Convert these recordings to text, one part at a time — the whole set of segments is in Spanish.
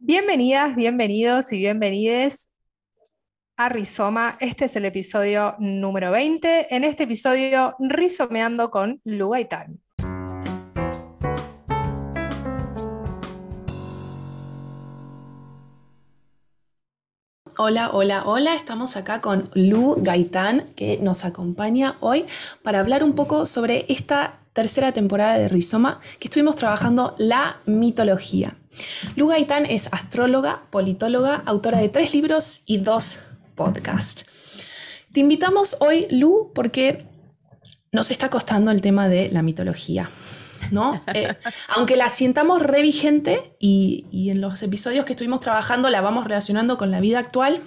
Bienvenidas, bienvenidos y bienvenides a Rizoma. Este es el episodio número 20. En este episodio, rizomeando con Lu Gaitán. Hola, hola, hola. Estamos acá con Lu Gaitán, que nos acompaña hoy para hablar un poco sobre esta tercera temporada de Rizoma, que estuvimos trabajando la mitología. Lu Gaitán es astróloga, politóloga, autora de tres libros y dos podcasts. Te invitamos hoy, Lu, porque nos está costando el tema de la mitología. ¿no? Eh, aunque la sientamos re vigente y, y en los episodios que estuvimos trabajando la vamos relacionando con la vida actual,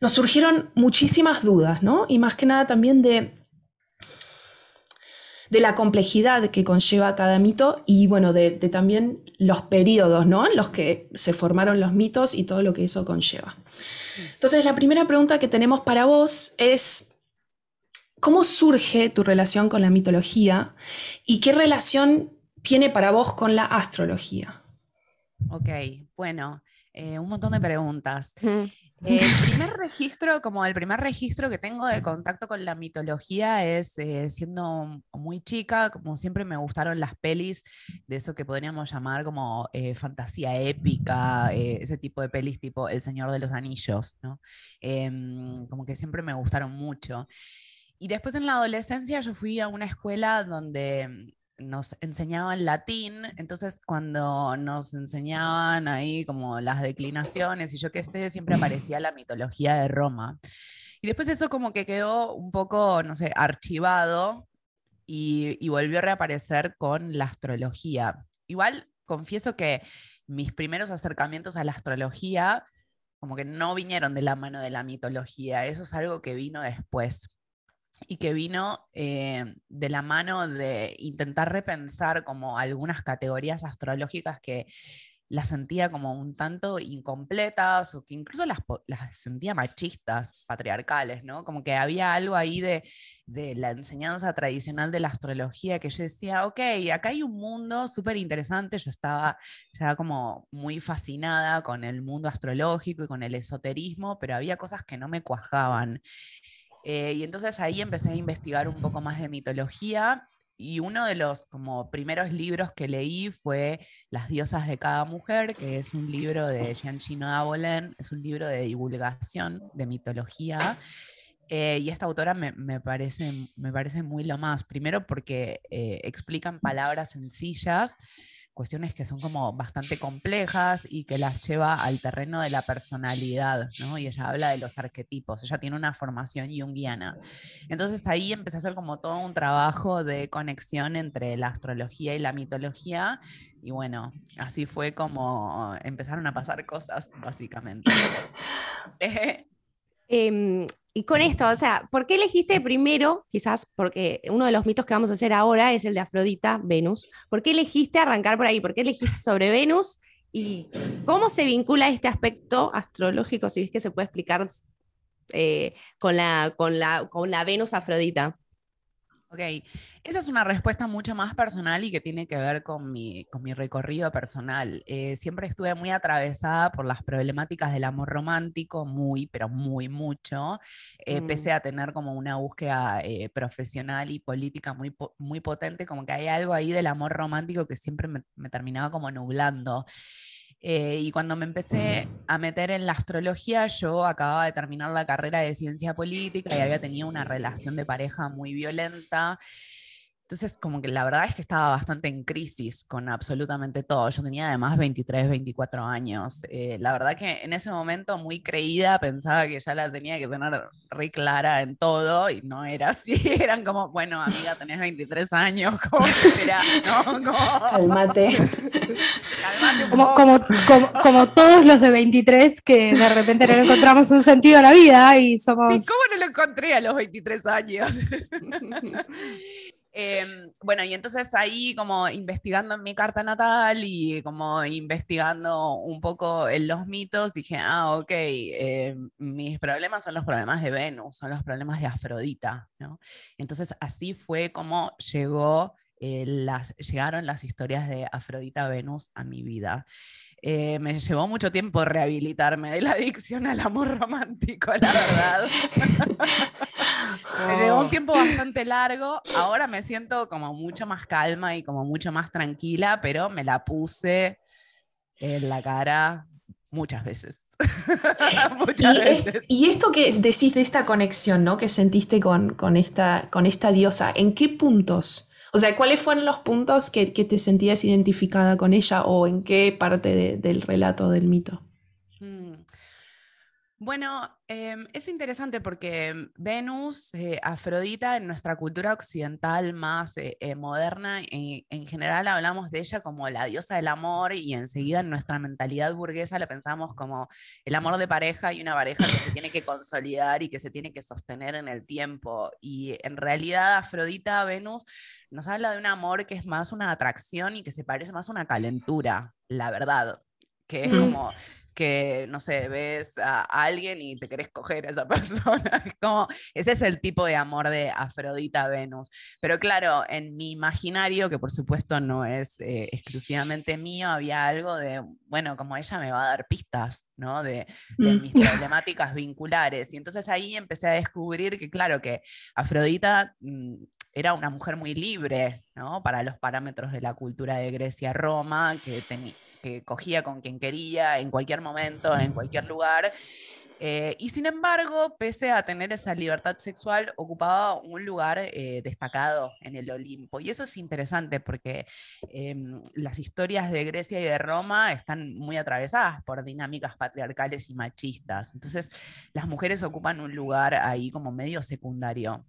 nos surgieron muchísimas dudas, ¿no? Y más que nada también de, de la complejidad que conlleva cada mito y bueno, de, de, también los periodos, ¿no? En los que se formaron los mitos y todo lo que eso conlleva. Entonces, la primera pregunta que tenemos para vos es, ¿Cómo surge tu relación con la mitología y qué relación tiene para vos con la astrología? Ok, bueno, eh, un montón de preguntas. El primer registro, como el primer registro que tengo de contacto con la mitología es eh, siendo muy chica, como siempre me gustaron las pelis de eso que podríamos llamar como eh, fantasía épica, eh, ese tipo de pelis tipo El Señor de los Anillos, ¿no? Em, como que siempre me gustaron mucho. Y después en la adolescencia yo fui a una escuela donde nos enseñaban latín, entonces cuando nos enseñaban ahí como las declinaciones y yo qué sé, siempre aparecía la mitología de Roma. Y después eso como que quedó un poco, no sé, archivado y, y volvió a reaparecer con la astrología. Igual confieso que mis primeros acercamientos a la astrología como que no vinieron de la mano de la mitología, eso es algo que vino después y que vino eh, de la mano de intentar repensar como algunas categorías astrológicas que las sentía como un tanto incompletas o que incluso las, las sentía machistas, patriarcales, ¿no? Como que había algo ahí de, de, la enseñanza tradicional de la astrología que yo decía, ok, acá hay un mundo súper interesante, yo estaba ya como muy fascinada con el mundo astrológico y con el esoterismo, pero había cosas que no me cuajaban. Eh, y entonces ahí empecé a investigar un poco más de mitología y uno de los como primeros libros que leí fue Las diosas de cada mujer, que es un libro de Gianchino Abolen, es un libro de divulgación de mitología. Eh, y esta autora me, me, parece, me parece muy lo más, primero porque eh, explican palabras sencillas cuestiones que son como bastante complejas y que las lleva al terreno de la personalidad, ¿no? Y ella habla de los arquetipos, ella tiene una formación junguiana. Entonces ahí empecé a hacer como todo un trabajo de conexión entre la astrología y la mitología y bueno, así fue como empezaron a pasar cosas, básicamente. eh, y con esto, o sea, ¿por qué elegiste primero, quizás porque uno de los mitos que vamos a hacer ahora es el de Afrodita, Venus? ¿Por qué elegiste arrancar por ahí? ¿Por qué elegiste sobre Venus? ¿Y cómo se vincula este aspecto astrológico, si es que se puede explicar, eh, con, la, con, la, con la Venus Afrodita? Ok, esa es una respuesta mucho más personal y que tiene que ver con mi, con mi recorrido personal. Eh, siempre estuve muy atravesada por las problemáticas del amor romántico, muy, pero muy mucho, eh, mm. pese a tener como una búsqueda eh, profesional y política muy, muy potente, como que hay algo ahí del amor romántico que siempre me, me terminaba como nublando. Eh, y cuando me empecé a meter en la astrología, yo acababa de terminar la carrera de ciencia política y había tenido una relación de pareja muy violenta. Entonces, como que la verdad es que estaba bastante en crisis con absolutamente todo. Yo tenía además 23, 24 años. Eh, la verdad que en ese momento muy creída, pensaba que ya la tenía que tener re clara en todo y no era así. Eran como, bueno, amiga, tenés 23 años, ¿cómo será? ¿No? Como... Calmate. Calmate como, como, como, como, todos los de 23 que de repente no encontramos un sentido a la vida y somos... ¿Y cómo no lo encontré a los 23 años? Eh, bueno, y entonces ahí como investigando en mi carta natal y como investigando un poco en los mitos, dije, ah, ok, eh, mis problemas son los problemas de Venus, son los problemas de Afrodita, ¿no? Entonces así fue como llegó, eh, las, llegaron las historias de Afrodita Venus a mi vida. Eh, me llevó mucho tiempo rehabilitarme de la adicción al amor romántico, la verdad. me llevó un tiempo bastante largo. Ahora me siento como mucho más calma y como mucho más tranquila, pero me la puse en la cara muchas veces. y, y, esto que decís de esta conexión, ¿no? Que sentiste con, con, esta, con esta diosa, ¿en qué puntos? O sea, ¿cuáles fueron los puntos que, te sentías identificada con ella o en qué parte del relato del mito? Mm. Bueno, em, es interesante porque Venus, eh, Afrodita, en nuestra cultura occidental más eh, eh, moderna, en, general hablamos de ella como la diosa del amor y enseguida en nuestra mentalidad burguesa la pensamos como el amor de pareja y una pareja que se tiene que consolidar y que se tiene que sostener en el tiempo. Y en realidad Afrodita, Venus, nos habla de un amor que es más una atracción y que se parece más a una calentura, la verdad, que es mm. como que, no sé, ves a alguien y te querés coger a esa persona. como, ese es el tipo de amor de Afrodita Venus. Pero claro, en mi imaginario, que por supuesto no es eh, exclusivamente mío, había algo de, bueno, como ella me va a dar pistas, ¿no? De, mm. mis problemáticas vinculares. Y entonces ahí empecé a descubrir que, claro, que Afrodita mm, era una mujer muy libre, ¿no? Para los parámetros de la cultura de Grecia-Roma, que, que cogía con quien quería, en cualquier momento, en cualquier lugar. Eh, y sin embargo, pese a tener esa libertad sexual, ocupaba un lugar eh, destacado en el Olimpo. Y eso es interesante porque em, las historias de Grecia y de Roma están muy atravesadas por dinámicas patriarcales y machistas. Entonces, las mujeres ocupan un lugar ahí como medio secundario.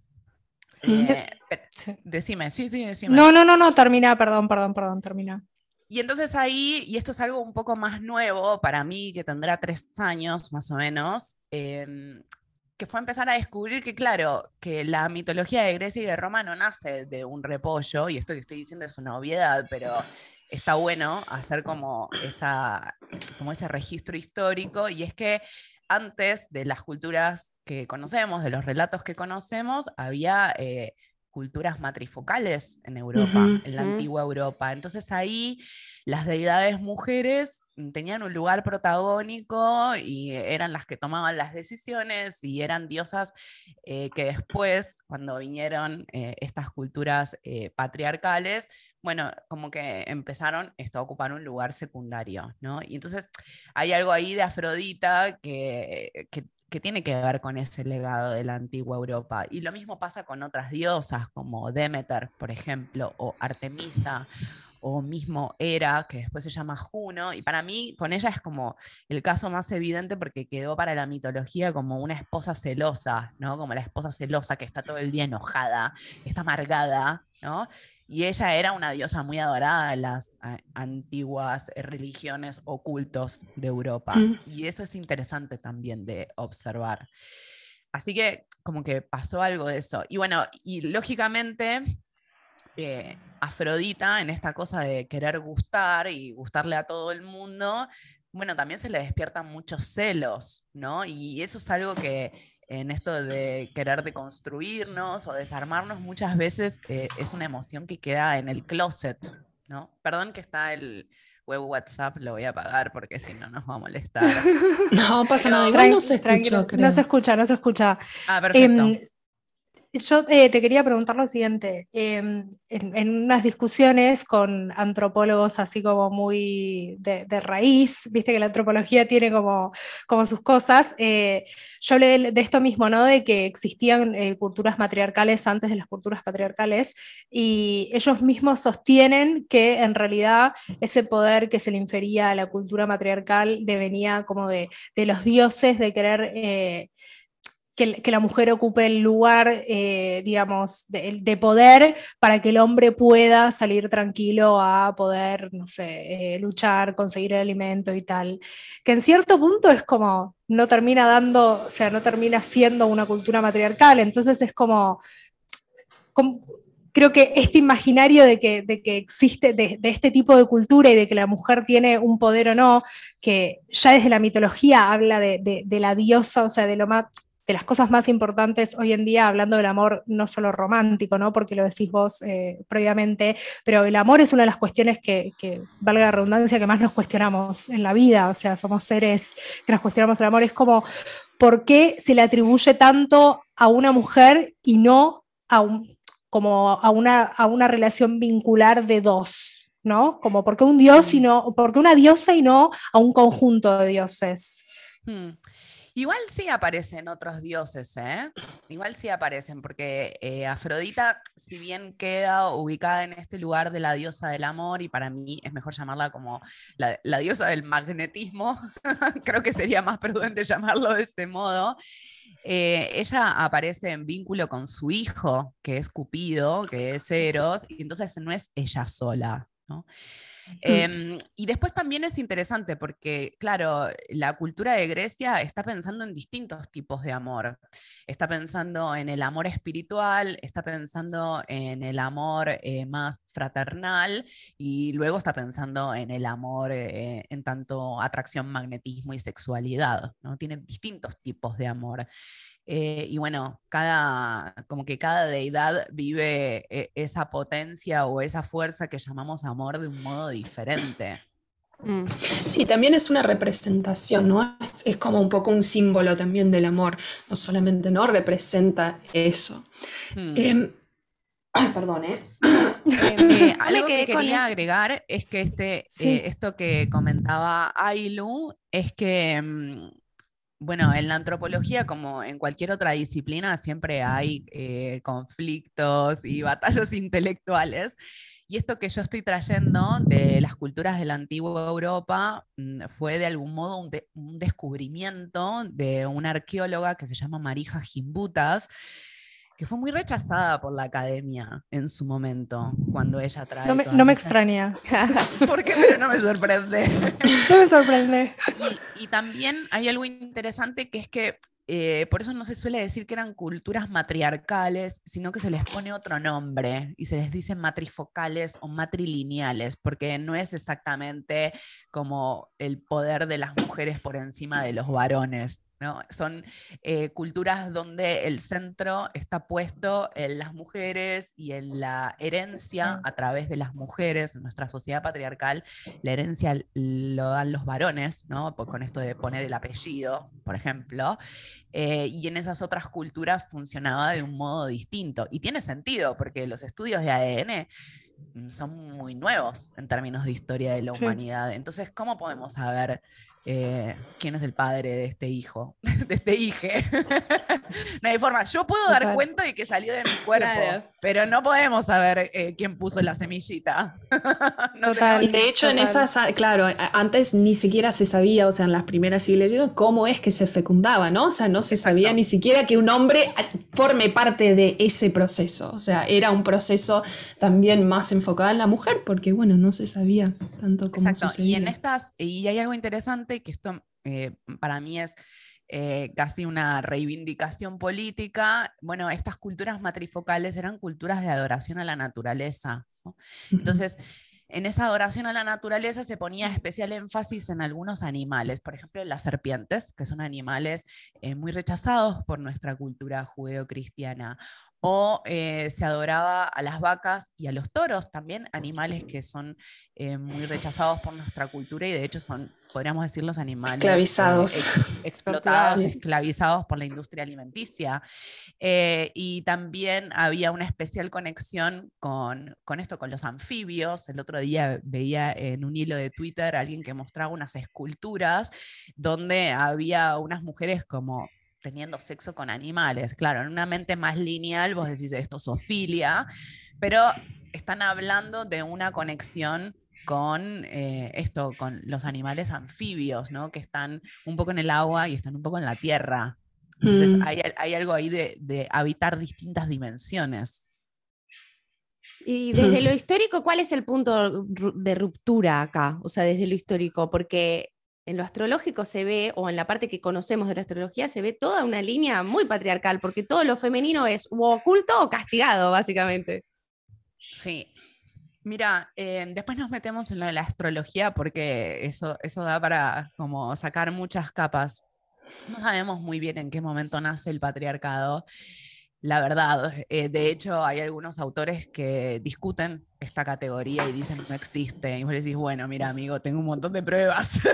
Eh, decime, sí, sí, decime. No, no, no, no, termina, perdón, perdón, perdón, termina. Y entonces ahí, y esto es algo un poco más nuevo para mí, que tendrá tres años más o menos, em, que fue empezar a descubrir que, claro, que la mitología de Grecia y de Roma no nace de un repollo, y esto que estoy diciendo es una obviedad, pero está bueno hacer como, esa, como ese registro histórico, y es que antes de las culturas que conocemos, de los relatos que conocemos, había eh, culturas matrifocales en Europa, en la antigua Europa. Entonces ahí las deidades mujeres tenían un lugar protagónico y eran las que tomaban las decisiones y eran diosas eh, que después, cuando vinieron eh, estas culturas patriarcales, bueno, como que empezaron esto, a ocupar un lugar secundario, ¿no? Y entonces hay algo ahí de Afrodita que, que, tiene que ver con ese legado de la antigua Europa. Y lo mismo pasa con otras diosas como Demeter, por ejemplo, o Artemisa, o mismo Hera, que después se llama Juno, y para mí con ella es como el caso más evidente porque quedó para la mitología como una esposa celosa, ¿no? Como la esposa celosa que está todo el día enojada, está amargada, ¿no? Y ella era una diosa muy adorada en las antiguas eh, religiones ocultos de Europa. Mm. Y eso es interesante también de observar. Así que como que pasó algo de eso. Y bueno, y lógicamente eh, Afrodita en esta cosa de querer gustar y gustarle a todo el mundo, bueno, también se le despiertan muchos celos, ¿no? Y eso es algo que en esto de querer deconstruirnos o desarmarnos, muchas veces eh, es una emoción que queda en el closet, ¿no? Perdón que está el web WhatsApp, lo voy a apagar porque si no nos va a molestar. no pasa nada, igual no se escucha, No se escucha, no se escucha. Ah, perfecto. Em, yo eh, te quería preguntar lo siguiente. Em, en, unas discusiones con antropólogos así como muy de, raíz, viste que la antropología tiene como, como sus cosas, eh, yo hablé de, esto mismo, ¿no? De que existían eh, culturas matriarcales antes de las culturas patriarcales y ellos mismos sostienen que en realidad ese poder que se le infería a la cultura matriarcal devenía como de, de los dioses de querer que, la mujer ocupe el lugar, eh, digamos, de, poder para que el hombre pueda salir tranquilo a poder, no sé, eh, luchar, conseguir el alimento y tal. Que en cierto punto es como, no termina dando, o sea, no termina siendo una cultura matriarcal, entonces es como, creo que este imaginario de que, de que existe, de, este tipo de cultura y de que la mujer tiene un poder o no, que ya desde la mitología habla de, de la diosa, o sea, de lo más de las cosas más importantes hoy en día, hablando del amor no solo romántico, ¿no? porque lo decís vos eh, previamente, pero el amor es una de las cuestiones que, que, valga la redundancia, que más nos cuestionamos en la vida, o sea, somos seres que nos cuestionamos el amor, es como, ¿por qué se le atribuye tanto a una mujer y no a, un, como a, una, a una relación vincular de dos? ¿no? Como porque un dios y no, porque una diosa y no a un conjunto de dioses. Hmm. Igual sí aparecen otros dioses, ¿eh? Igual sí aparecen, porque eh, Afrodita, si bien queda ubicada en este lugar de la diosa del amor, y para mí es mejor llamarla como la, diosa del magnetismo, creo que sería más prudente llamarlo de ese modo. Eh, ella aparece en vínculo con su hijo, que es Cupido, que es Eros, y entonces no es ella sola, ¿no? Em, y después también es interesante porque, claro, la cultura de Grecia está pensando en distintos tipos de amor. Está pensando en el amor espiritual, está pensando en el amor eh, más fraternal y luego está pensando en el amor eh, en tanto atracción, magnetismo y sexualidad. ¿no? Tiene distintos tipos de amor. Eh, y bueno, cada, como que cada deidad vive eh, esa potencia o esa fuerza que llamamos amor de un modo diferente. Mm. Sí, también es una representación, ¿no? Es, como un poco un símbolo también del amor, no solamente, ¿no? Representa eso. Hmm. Em, ay, perdón, ¿eh? eh algo que quería agregar es que este, esto que comentaba Ailu es que mm, bueno, en la antropología, como en cualquier otra disciplina, siempre hay eh, conflictos y batallas intelectuales. Y esto que yo estoy trayendo de las culturas de la antigua Europa mm, fue de algún modo un, descubrimiento de una arqueóloga que se llama Marija Gimbutas, que fue muy rechazada por la academia en su momento, cuando ella trae... No me, no me extraña. ¿Por qué? Pero no me sorprende. no me sorprende. Y, también hay algo interesante que es que eh, por eso no se suele decir que eran culturas matriarcales, sino que se les pone otro nombre y se les dice matrifocales o matrilineales, porque no es exactamente como el poder de las mujeres por encima de los varones, son eh, culturas donde el centro está puesto en las mujeres y en la herencia a través de las mujeres. En nuestra sociedad patriarcal, la herencia lo dan los varones, ¿no? con esto de poner el apellido, por ejemplo. Eh, y en esas otras culturas funcionaba de un modo distinto. Y tiene sentido, porque los estudios de ADN mm, son muy nuevos en términos de historia de la humanidad. Entonces, ¿cómo podemos saber eh, quién es el padre de este hijo, de este hije. no hay forma. Yo puedo dar cuenta de que salió de mi cuerpo, pero no podemos saber eh, quién puso la semillita. Total. Y de hecho, en esas, claro, antes ni siquiera se sabía, o sea, en las primeras iglesias, cómo es que se fecundaba, ¿no? O sea, no se sabía ni siquiera que un hombre forme parte de ese proceso. O sea, era un proceso también más enfocado en la mujer, porque, bueno, no se sabía tanto como Exacto. Y en estas, y hay algo interesante que esto eh, para mí es eh, casi una reivindicación política, bueno, estas culturas matrifocales eran culturas de adoración a la naturaleza. Entonces, en esa adoración a la naturaleza se ponía especial énfasis en algunos animales, por ejemplo, las serpientes, que son animales eh, muy rechazados por nuestra cultura judeocristiana, o eh, se adoraba a las vacas y a los toros, también animales que son eh, muy rechazados por nuestra cultura y de hecho son, podríamos decir, los animales esclavizados, eh, explotados, esclavizados por la industria alimenticia. y también había una especial conexión con, con esto, con los anfibios. El otro día veía en un hilo de Twitter a alguien que mostraba unas esculturas donde había unas mujeres como teniendo sexo con animales. Claro, en una mente más lineal vos decís esto, sofilia, pero están hablando de una conexión con eh, esto, con los animales anfibios, ¿no? Que están un poco en el agua y están un poco en la tierra. Entonces mm. hay, algo ahí de, de habitar distintas dimensiones. Y desde lo histórico, ¿cuál es el punto de ruptura acá? O sea, desde lo histórico, porque en lo astrológico se ve, o en la parte que conocemos de la astrología, se ve toda una línea muy patriarcal, porque todo lo femenino es oculto o castigado, básicamente. Sí. Mira, eh, después nos metemos en lo de la astrología porque eso, eso da para como sacar muchas capas. no sabemos muy bien en qué momento nace el patriarcado. La verdad, eh, de hecho, hay algunos autores que discuten esta categoría y dicen no existe. Y vos decís, bueno, mira, amigo, tengo un montón de pruebas.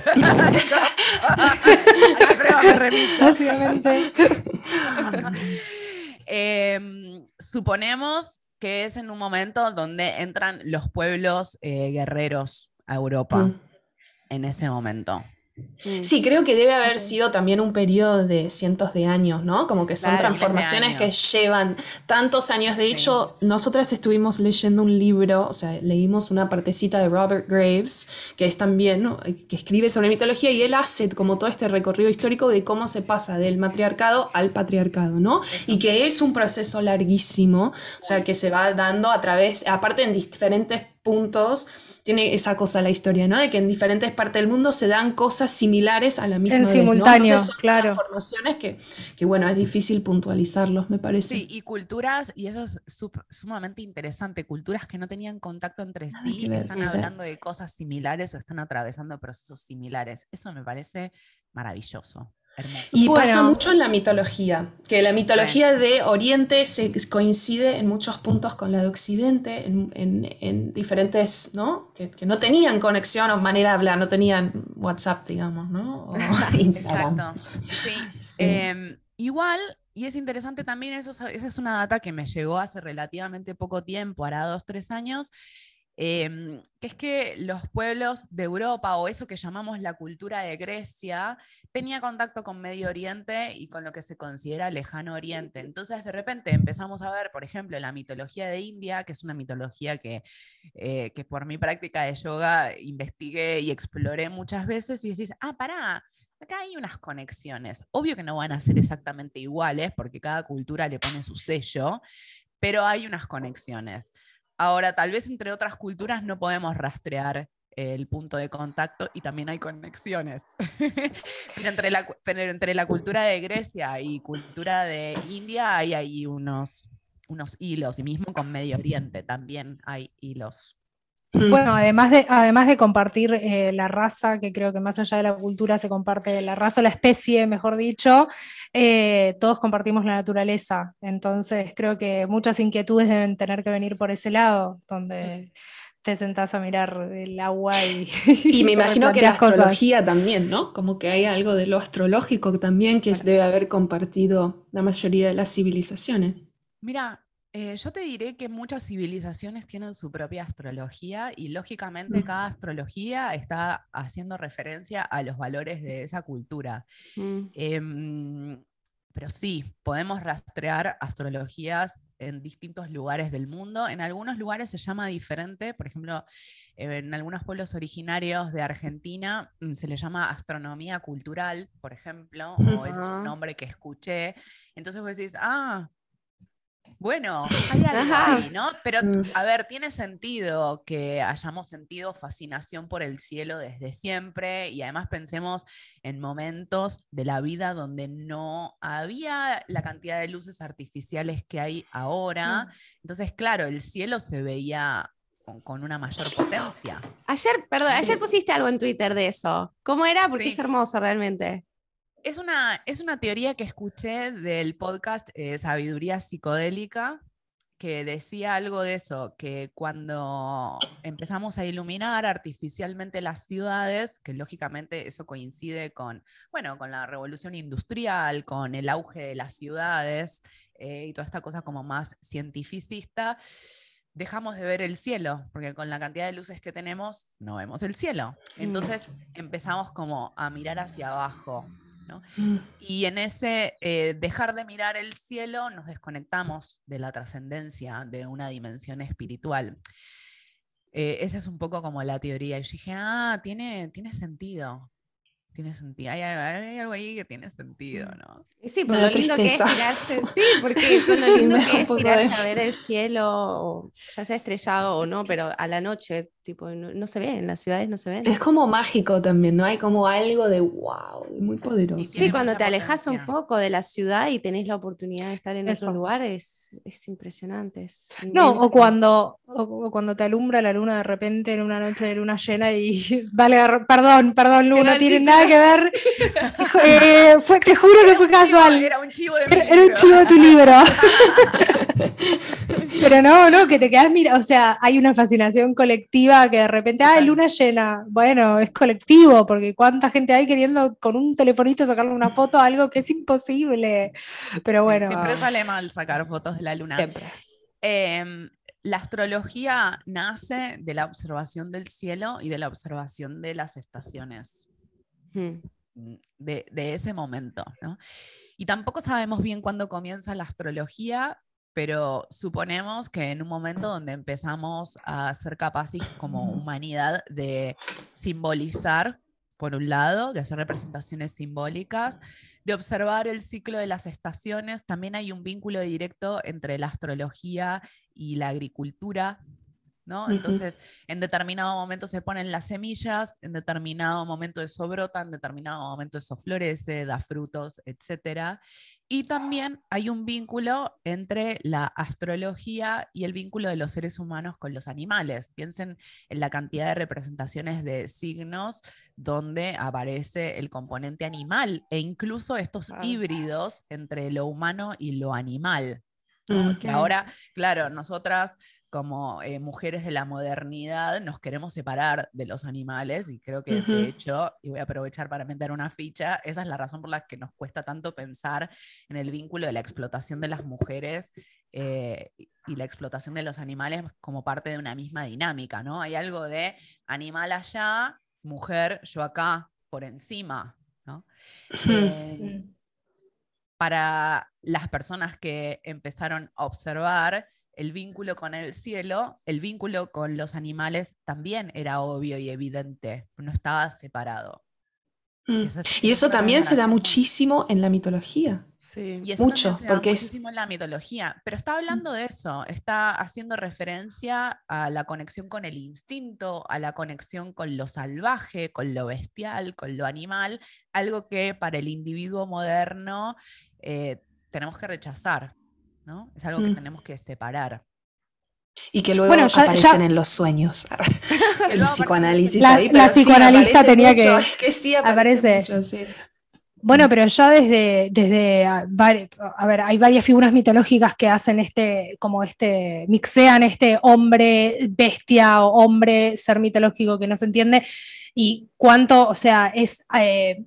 Em, suponemos que es en un momento donde entran los pueblos eh, guerreros a Europa, mm. en ese momento. Mm. Sí, creo que debe haber sido también un periodo de cientos de años, ¿no? Como que son transformaciones que llevan tantos años. De hecho, nosotras estuvimos leyendo un libro, o sea, leímos una partecita de Robert Graves, que es también, ¿no? que escribe sobre mitología y él hace como todo este recorrido histórico de cómo se pasa del matriarcado al patriarcado, ¿no? Y que es un proceso larguísimo, o sea, que se va dando a través, aparte en diferentes puntos tiene esa cosa la historia, ¿no? De que en diferentes partes del mundo se dan cosas similares a la misma En simultáneo, claro. Transformaciones que, que, bueno, es difícil puntualizarlos, me parece. Sí, y culturas, y eso es sumamente interesante, culturas que no tenían contacto entre sí, están hablando de cosas similares o están atravesando procesos similares. Eso me parece maravilloso. Y pasa mucho en la mitología, que la mitología de Oriente se coincide en muchos puntos con la de Occidente, en, diferentes, ¿no? Que, no tenían conexión o manera de hablar, no tenían WhatsApp, digamos, ¿no? Exacto. Sí. Em, igual, y es interesante también, eso, esa es una data que me llegó hace relativamente poco tiempo, hará dos, tres años, Em, que es que los pueblos de Europa o eso que llamamos la cultura de Grecia tenía contacto con Medio Oriente y con lo que se considera lejano Oriente. Entonces de repente empezamos a ver, por ejemplo, la mitología de India, que es una mitología que, eh, que por mi práctica de yoga investigué y exploré muchas veces y decís, ah, pará, acá hay unas conexiones. Obvio que no van a ser exactamente iguales porque cada cultura le pone su sello, pero hay unas conexiones. Ahora, tal vez entre otras culturas no podemos rastrear el punto de contacto y también hay conexiones. pero, entre la, entre la cultura de Grecia y cultura de India hay ahí unos, unos hilos, y mismo con Medio Oriente también hay hilos. Mm. Bueno, además de, además de compartir eh, la raza, que creo que más allá de la cultura se comparte la raza o la especie, mejor dicho, eh, todos compartimos la naturaleza. Entonces creo que muchas inquietudes deben tener que venir por ese lado, donde te sentás a mirar el agua y... Y me imagino que la astrología también, ¿no? Como que hay algo de lo astrológico también que debe haber compartido la mayoría de las civilizaciones. Mira, eh, yo te diré que muchas civilizaciones tienen su propia astrología y lógicamente mm. cada astrología está haciendo referencia a los valores de esa cultura. Mm. Em, pero sí, podemos rastrear astrologías en distintos lugares del mundo. En algunos lugares se llama diferente, por ejemplo, en algunos pueblos originarios de Argentina mm, se le llama astronomía cultural, por ejemplo, o es un nombre que escuché. Entonces vos decís, ah, bueno, hay algo ahí, ¿no? Pero, mm. a ver, tiene sentido que hayamos sentido fascinación por el cielo desde siempre y además pensemos en momentos de la vida donde no había la cantidad de luces artificiales que hay ahora. Mm. Entonces, claro, el cielo se veía con, una mayor potencia. Ayer, perdón, ayer pusiste algo en Twitter de eso. ¿Cómo era? Porque es hermoso realmente. Es una, es una teoría que escuché del podcast eh, Sabiduría Psicodélica, que decía algo de eso, que cuando empezamos a iluminar artificialmente las ciudades, que lógicamente eso coincide con, bueno, con la revolución industrial, con el auge de las ciudades eh, y toda esta cosa como más cientificista, dejamos de ver el cielo, porque con la cantidad de luces que tenemos no vemos el cielo. Mm. Entonces empezamos como a mirar hacia abajo, Mm. Y en ese eh, dejar de mirar el cielo nos desconectamos de la trascendencia, de una dimensión espiritual. Eh, esa es un poco como la teoría. Y yo dije, ah, tiene, tiene sentido. Tiene sentido. Hay, algo ahí que tiene sentido, mm. ¿no? Sí, por lo lindo que es tirarse, sí, porque con lo lindo que es tirarse a ver el cielo, ya sea estrellado o no, pero a la noche tipo, no, se ve, en las ciudades no se ve. Es como mágico también, ¿no? Hay como algo de wow, muy poderoso. Sí, cuando te alejas un poco de la ciudad y tenés la oportunidad de estar en Eso. otro lugar, es, impresionante. no, o cuando, cuando te alumbra la luna de repente en una noche de luna llena y vale, perdón, perdón, luna, no tiene nada que ver. Eh, fue, te juro que fue casual. Era un chivo de Era, un chivo de tu libro. Pero no, no, que te quedas mira, o sea, hay una fascinación colectiva que de repente, ah, luna llena. Bueno, es colectivo, porque cuánta gente hay queriendo con un telefonito sacarle una foto a algo que es imposible. Pero bueno. siempre sale mal sacar fotos de la luna. Em, la astrología nace de la observación del cielo y de la observación de las estaciones. Hmm. De, de, ese momento. ¿no? Y tampoco sabemos bien cuándo comienza la astrología, pero suponemos que en un momento donde empezamos a ser capaces como humanidad de simbolizar, por un lado, de hacer representaciones simbólicas, de observar el ciclo de las estaciones, también hay un vínculo directo entre la astrología y la agricultura, ¿no? Entonces, en determinado momento se ponen las semillas, en determinado momento eso brota, en determinado momento eso florece, da frutos, etc. Y también hay un vínculo entre la astrología y el vínculo de los seres humanos con los animales. Piensen en la cantidad de representaciones de signos donde aparece el componente animal e incluso estos híbridos entre lo humano y lo animal. Que ahora, claro, nosotras como eh, mujeres de la modernidad nos queremos separar de los animales y creo que de hecho, y voy a aprovechar para meter una ficha, esa es la razón por la que nos cuesta tanto pensar en el vínculo de la explotación de las mujeres eh, y la explotación de los animales como parte de una misma dinámica, ¿no? Hay algo de animal allá, mujer, yo acá, por encima, ¿no? Eh, para las personas que empezaron a observar, el vínculo con el cielo, el vínculo con los animales también era obvio y evidente, no estaba separado. Mm. y eso también se da muchísimo en la mitología. Sí. Y eso Mucho, se porque da muchísimo en la mitología. Pero está hablando de eso, está haciendo referencia a la conexión con el instinto, a la conexión con lo salvaje, con lo bestial, con lo animal, algo que para el individuo moderno eh, tenemos que rechazar. Es algo que mm. tenemos que separar. Y que luego aparecen en los sueños. el psicoanálisis la, ahí. la psicoanalista tenía que. que sí aparece. Bueno, pero ya desde, desde a, ver, hay varias figuras mitológicas que hacen este, como este, mixean este hombre bestia o hombre ser mitológico que no se entiende y cuánto, o sea, es, eh,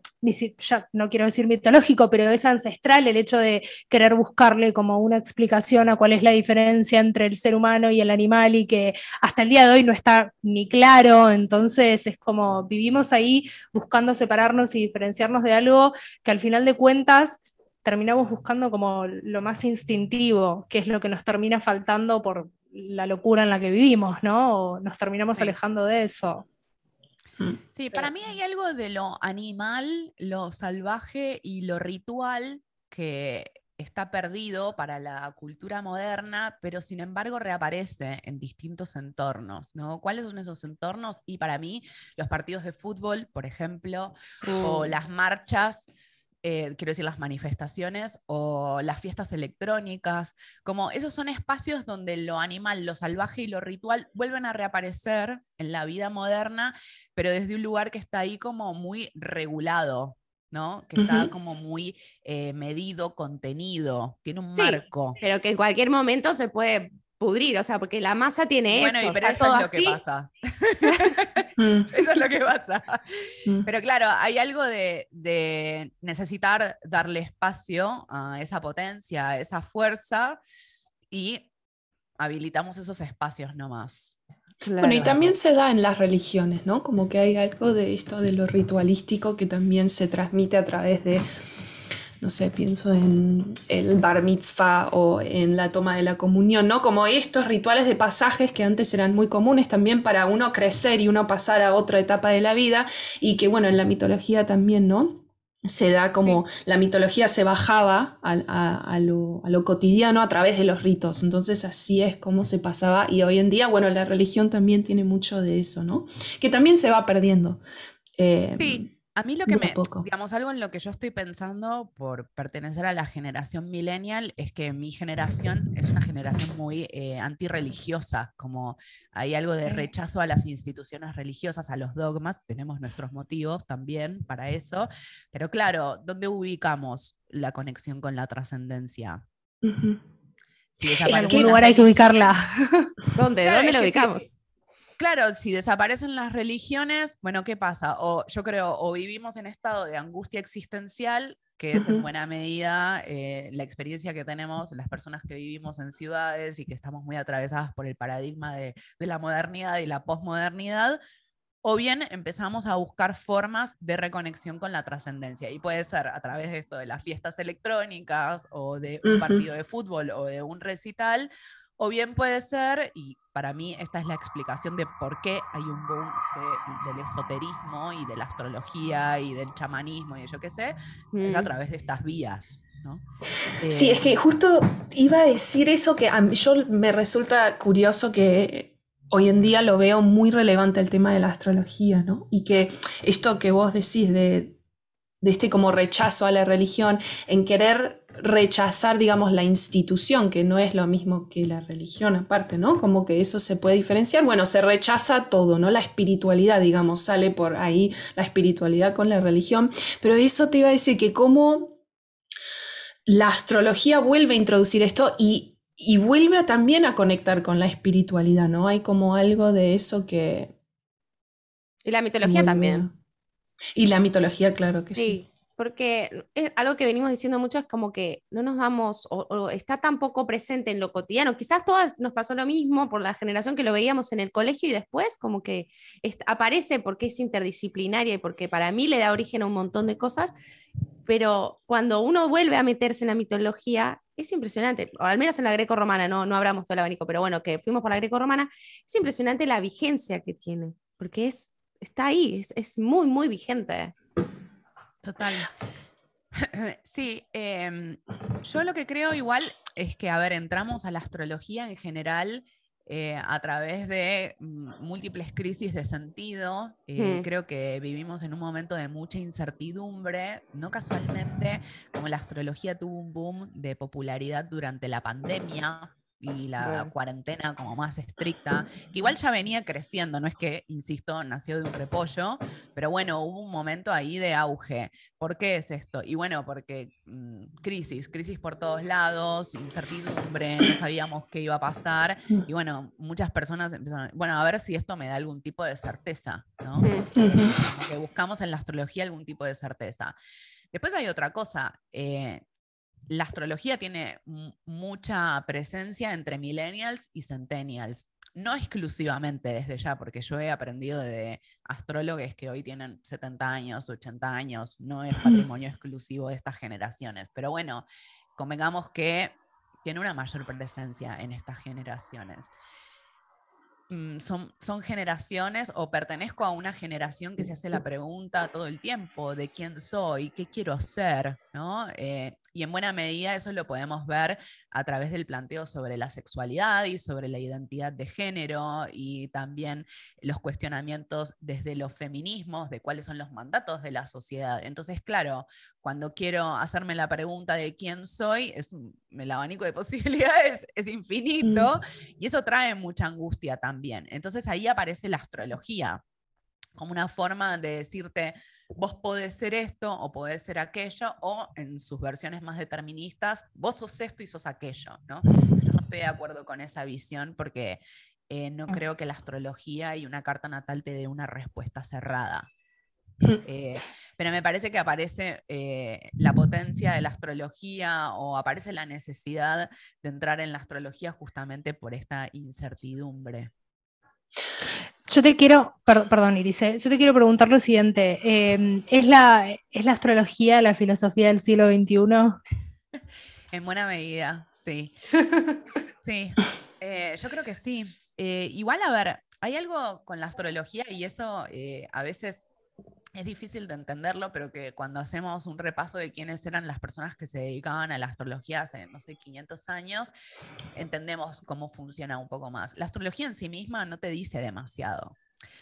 ya no quiero decir mitológico, pero es ancestral el hecho de querer buscarle como una explicación a cuál es la diferencia entre el ser humano y el animal y que hasta el día de hoy no está ni claro, entonces es como vivimos ahí buscando separarnos y diferenciarnos de algo que al final de cuentas terminamos buscando como lo más instintivo, que es lo que nos termina faltando por la locura en la que vivimos, ¿no? O nos terminamos alejando de eso. Mm. Sí, para mí hay algo de lo animal, lo salvaje y lo ritual que está perdido para la cultura moderna, pero sin embargo reaparece en distintos entornos, ¿no? ¿Cuáles son esos entornos? Y para mí, los partidos de fútbol, por ejemplo, o las marchas eh, quiero decir, las manifestaciones o las fiestas electrónicas, como esos son espacios donde lo animal, lo salvaje y lo ritual vuelven a reaparecer en la vida moderna, pero desde un lugar que está ahí como muy regulado, ¿no? Que está como muy eh, medido, contenido, tiene un marco. Pero que en cualquier momento se puede pudrir, o sea, porque la masa tiene eso. Bueno, pero eso es lo que pasa. Mm. eso es lo que pasa. Mm. Pero claro, hay algo de, necesitar darle espacio a esa potencia, a esa fuerza y habilitamos esos espacios nomás. Bueno, y también se da en las religiones, ¿no? Como que hay algo de esto de lo ritualístico que también se transmite a través de no sé, pienso en el bar mitzvah o en la toma de la comunión, ¿no? Como estos rituales de pasajes que antes eran muy comunes también para uno crecer y uno pasar a otra etapa de la vida y que, bueno, en la mitología también, ¿no? se da como la mitología se bajaba a, lo, a, lo, cotidiano a través de los ritos. Entonces así es como se pasaba y hoy en día, bueno, la religión también tiene mucho de eso, ¿no? Que también se va perdiendo. Eh, sí. A mí lo que me, digamos, algo en lo que yo estoy pensando por pertenecer a la generación millennial es que mi generación es una generación muy eh, antirreligiosa, como hay algo de rechazo a las instituciones religiosas, a los dogmas, tenemos nuestros motivos también para eso, pero claro, ¿dónde ubicamos la conexión con la trascendencia? en algún lugar hay que ubicarla. ¿Dónde? ¿Dónde la ubicamos? Claro, si desaparecen las religiones, bueno, ¿qué pasa? O yo creo, o vivimos en estado de angustia existencial, que es en buena medida eh, la experiencia que tenemos las personas que vivimos en ciudades y que estamos muy atravesadas por el paradigma de, la modernidad y la posmodernidad, o bien empezamos a buscar formas de reconexión con la trascendencia. Y puede ser a través de esto de las fiestas electrónicas o de un partido de fútbol o de un recital, o bien puede ser, y para mí esta es la explicación de por qué hay un boom del esoterismo y de la astrología y del chamanismo y de yo qué sé, es a mm. través de estas vías. ¿no? Sí, es que justo iba a decir eso que a mí, yo me resulta curioso que hoy en día lo veo muy relevante el tema de la astrología, ¿no? Y que esto que vos decís de, de este como rechazo a la religión, en querer rechazar, digamos, la institución, que no es lo mismo que la religión aparte, ¿no? Como que eso se puede diferenciar. Bueno, se rechaza todo, ¿no? La espiritualidad, digamos, sale por ahí la espiritualidad con la religión. Pero eso te iba a decir que como la astrología vuelve a introducir esto y, y vuelve también a conectar con la espiritualidad, ¿no? Hay como algo de eso que... Y la mitología también. Y la mitología, claro que sí porque es algo que venimos diciendo mucho es como que no nos damos o, está tan poco presente en lo cotidiano. Quizás todas nos pasó lo mismo por la generación que lo veíamos en el colegio y después como que aparece porque es interdisciplinaria y porque para mí le da origen a un montón de cosas, pero cuando uno vuelve a meterse en la mitología es impresionante, o al menos en la greco-romana, no, no abramos todo el abanico, pero bueno, que fuimos por la greco-romana, es impresionante la vigencia que tiene, porque es, está ahí, es, es muy, muy vigente. Total. Sí, em, yo lo que creo igual es que, a ver, entramos a la astrología en general eh, a través de mm, múltiples crisis de sentido. Eh, hmm. Creo que vivimos en un momento de mucha incertidumbre. No casualmente, como la astrología tuvo un boom de popularidad durante la pandemia, y la cuarentena como más estricta, que igual ya venía creciendo, no es que, insisto, nació de un repollo, pero bueno, hubo un momento ahí de auge. ¿Por qué es esto? Y bueno, porque mm, crisis, crisis por todos lados, incertidumbre, no sabíamos qué iba a pasar, y bueno, muchas personas empezaron, bueno, a ver si esto me da algún tipo de certeza, ¿no? que buscamos en la astrología algún tipo de certeza. Después hay otra cosa, eh, la astrología tiene mucha presencia entre millennials y centennials. No exclusivamente desde ya, porque yo he aprendido de astrólogos que hoy tienen 70 años, 80 años, no es patrimonio exclusivo de estas generaciones. Pero bueno, convengamos que tiene una mayor presencia en estas generaciones. Mm, son, son, generaciones o pertenezco a una generación que se hace la pregunta todo el tiempo de quién soy, qué quiero ser, ¿no? Eh, y en buena medida eso lo podemos ver a través del planteo sobre la sexualidad y sobre la identidad de género y también los cuestionamientos desde los feminismos, de cuáles son los mandatos de la sociedad. Entonces, claro, cuando quiero hacerme la pregunta de quién soy, es, el abanico de posibilidades es infinito mm. y eso trae mucha angustia también. Entonces ahí aparece la astrología como una forma de decirte, vos podés ser esto o podés ser aquello, o en sus versiones más deterministas, vos sos esto y sos aquello, ¿no? Yo no estoy de acuerdo con esa visión porque eh, no creo que la astrología y una carta natal te dé una respuesta cerrada. Mm. Eh, pero me parece que aparece eh, la potencia de la astrología o aparece la necesidad de entrar en la astrología justamente por esta incertidumbre. Yo te quiero, perdón Iris, yo te quiero preguntar lo siguiente, em, ¿es, la, ¿es la astrología la filosofía del siglo XXI? En buena medida, sí. Sí, eh, yo creo que sí. Eh, igual, a ver, hay algo con la astrología y eso eh, a veces es difícil de entenderlo, pero que cuando hacemos un repaso de quiénes eran las personas que se dedicaban a la astrología hace, no sé, 500 años, entendemos cómo funciona un poco más. La astrología en sí misma no te dice demasiado.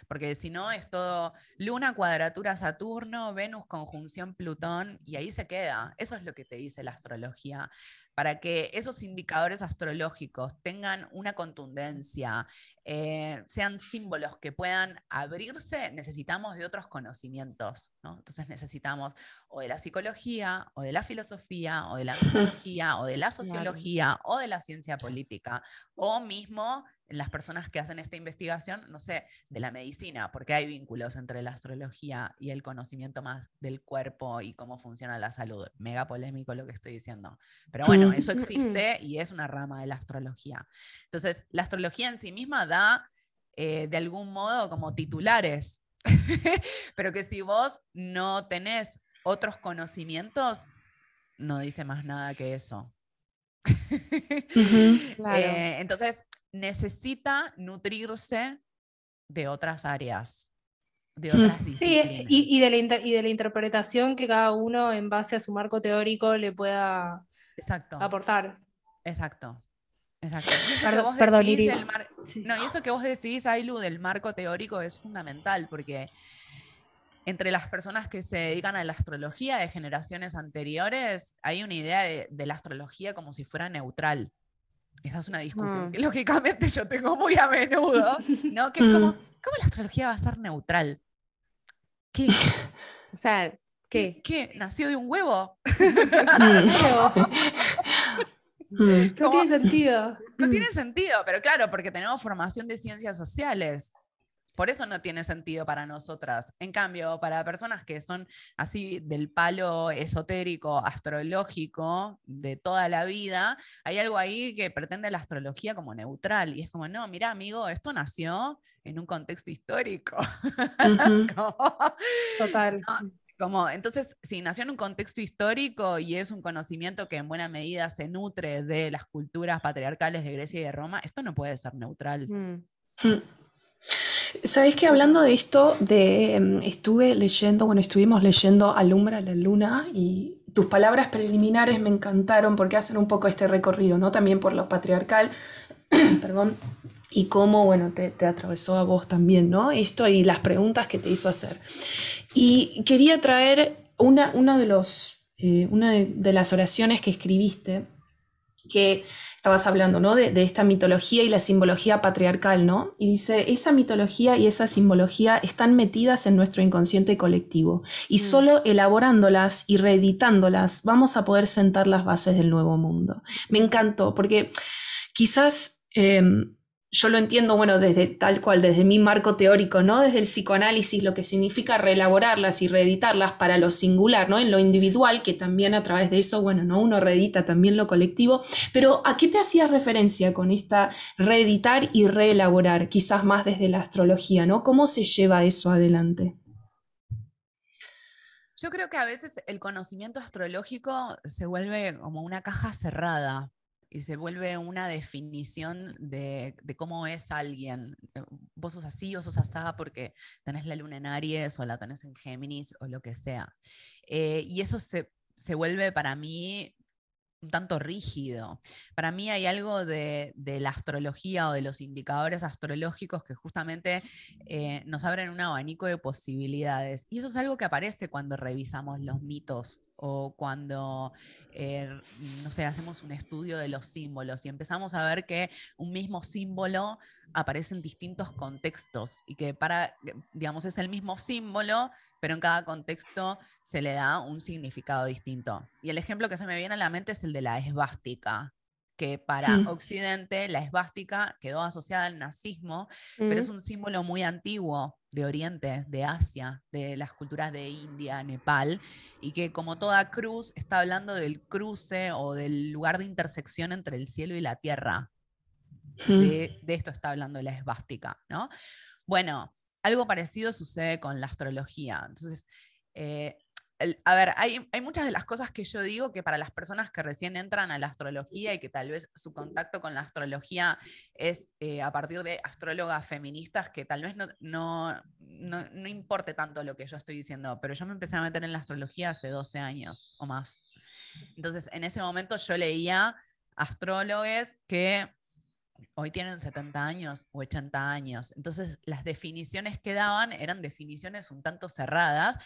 Porque si no es todo Luna, cuadratura Saturno, Venus, conjunción Plutón, y ahí se queda. Eso es lo que te dice la astrología para que esos indicadores astrológicos tengan una contundencia, eh, sean símbolos que puedan abrirse, necesitamos de otros conocimientos. Entonces necesitamos o de la psicología, o de la filosofía, o de la antropología, o de la sociología, o de la ciencia política, o mismo las personas que hacen esta investigación, no sé, de la medicina, porque hay vínculos entre la astrología y el conocimiento más del cuerpo y cómo funciona la salud. Mega polémico lo que estoy diciendo. Pero bueno, eso existe y es una rama de la astrología. Entonces, la astrología en sí misma da, eh, de algún modo, como titulares, pero que si vos no tenés otros conocimientos, no dice más nada que eso. Eh, entonces, necesita nutrirse de otras áreas, de otras disciplinas. Sí, y, de la interpretación que cada uno en base a su marco teórico le pueda aportar. Exacto. Exacto. perdón, Iris. No, y eso que vos decís, Ailu, del marco teórico es fundamental porque entre las personas que se dedican a la astrología de generaciones anteriores, hay una idea de la astrología como si fuera neutral. Esa es una discusión mm. que lógicamente yo tengo muy a menudo, ¿no? Que es como, mm. ¿cómo la astrología va a ser neutral? ¿Qué? O sea, ¿qué? ¿Qué? ¿Nació de un huevo? Mm. no tiene sentido. No tiene sentido, pero claro, porque tenemos formación de ciencias sociales. Por eso no tiene sentido para nosotras. En cambio, para personas que son así del palo esotérico, astrológico, de toda la vida, hay algo ahí que pretende la astrología como neutral. Y es como, no, mira, amigo, esto nació en un contexto histórico. Total. Como, entonces, si nació en un contexto histórico y es un conocimiento que en buena medida se nutre de las culturas patriarcales de Grecia y de Roma, esto no puede ser neutral. Mm. Mm. Sabes que hablando de esto, de, em, estuve leyendo, bueno, estuvimos leyendo Alumbra la Luna y tus palabras preliminares me encantaron porque hacen un poco este recorrido, ¿no? También por lo patriarcal, perdón, y cómo, bueno, te, atravesó a vos también, ¿no? Esto y las preguntas que te hizo hacer. Y quería traer una, de, los, eh, una de las oraciones que escribiste, que estabas hablando, ¿no? De, esta mitología y la simbología patriarcal, ¿no? Y dice, esa mitología y esa simbología están metidas en nuestro inconsciente colectivo y mm. solo elaborándolas y reeditándolas vamos a poder sentar las bases del nuevo mundo. Me encantó porque quizás... Em, yo lo entiendo, bueno, desde tal cual, desde mi marco teórico, ¿no? Desde el psicoanálisis, lo que significa reelaborarlas y reeditarlas para lo singular, ¿no? En lo individual, que también a través de eso, bueno, ¿no? Uno reedita también lo colectivo. Pero ¿a qué te hacías referencia con esta reeditar y reelaborar? Quizás más desde la astrología, ¿no? ¿Cómo se lleva eso adelante? Yo creo que a veces el conocimiento astrológico se vuelve como una caja cerrada, y se vuelve una definición de, cómo es alguien. Eh, vos sos así o sos asá porque tenés la luna en Aries o la tenés en Géminis o lo que sea. Eh, y eso se, se vuelve para mí un tanto rígido. Para mí hay algo de, la astrología o de los indicadores astrológicos que justamente eh, nos abren un abanico de posibilidades. Y eso es algo que aparece cuando revisamos los mitos o cuando, eh, no sé, hacemos un estudio de los símbolos y empezamos a ver que un mismo símbolo aparece en distintos contextos y que para, digamos, es el mismo símbolo, pero en cada contexto se le da un significado distinto. Y el ejemplo que se me viene a la mente es el de la esvástica, que para mm. Occidente la esvástica quedó asociada al nazismo, pero es mm. un símbolo muy antiguo de Oriente, de Asia, de las culturas de India, Nepal, y que como toda cruz está hablando del cruce o del lugar de intersección entre el cielo y la tierra. Mm. De, de, esto está hablando la esvástica, ¿no? Bueno, algo parecido sucede con la astrología. Entonces, eh, a ver, hay, muchas de las cosas que yo digo que para las personas que recién entran a la astrología y que tal vez su contacto con la astrología es eh, a partir de astrólogas feministas, que tal vez no, no, no, importe tanto lo que yo estoy diciendo, pero yo me empecé a meter en la astrología hace 12 años o más. Entonces, en ese momento yo leía astrólogos que hoy tienen 70 años o 80 años. Entonces, las definiciones que daban eran definiciones un tanto cerradas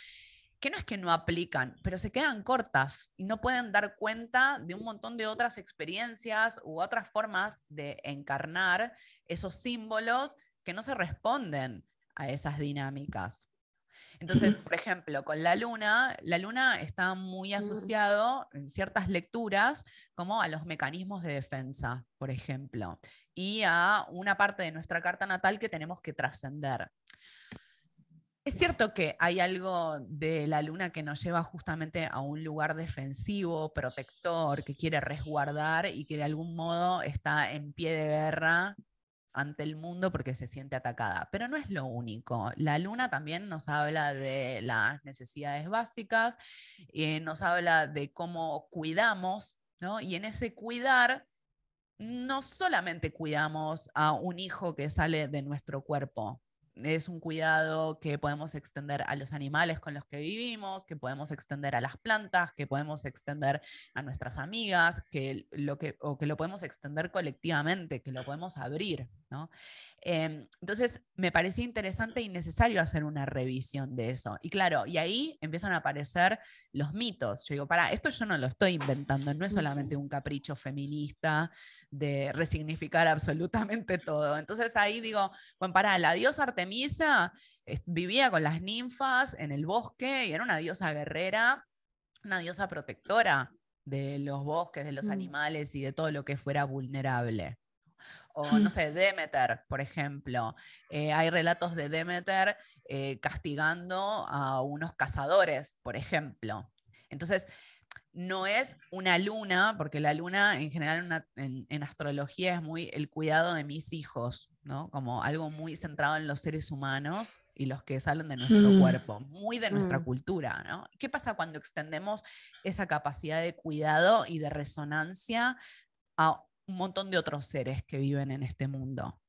que no es que no aplican, pero se quedan cortas y no pueden dar cuenta de un montón de otras experiencias u otras formas de encarnar esos símbolos que no se responden a esas dinámicas. Entonces, por ejemplo, con la luna, la luna está muy asociado en ciertas lecturas como a los mecanismos de defensa, por ejemplo, y a una parte de nuestra carta natal que tenemos que trascender. Es cierto que hay algo de la luna que nos lleva justamente a un lugar defensivo, protector, que quiere resguardar y que de algún modo está en pie de guerra ante el mundo porque se siente atacada. Pero no es lo único. La luna también nos habla de las necesidades básicas, eh, nos habla de cómo cuidamos, ¿no? Y en ese cuidar no solamente cuidamos a un hijo que sale de nuestro cuerpo, es un cuidado que podemos extender a los animales con los que vivimos, que podemos extender a las plantas, que podemos extender a nuestras amigas, que lo que, o que lo podemos extender colectivamente, que lo podemos abrir. ¿no? Em, entonces, me parecía interesante y necesario hacer una revisión de eso. Y claro, y ahí empiezan a aparecer los mitos. Yo digo, para, esto yo no lo estoy inventando, no es solamente un capricho feminista de resignificar absolutamente todo. Entonces ahí digo, bueno, para, la diosa Artemisa vivía con las ninfas en el bosque y era una diosa guerrera, una diosa protectora de los bosques, de los mm. animales y de todo lo que fuera vulnerable. O no sé, Demeter, por ejemplo. Eh, hay relatos de Demeter eh, castigando a unos cazadores, por ejemplo. Entonces, no es una luna, porque la luna en general en, astrología es muy el cuidado de mis hijos, ¿no? Como algo muy centrado en los seres humanos y los que salen de nuestro mm. cuerpo, muy de nuestra mm. cultura, ¿no? ¿Qué pasa cuando extendemos esa capacidad de cuidado y de resonancia a un montón de otros seres que viven en este mundo?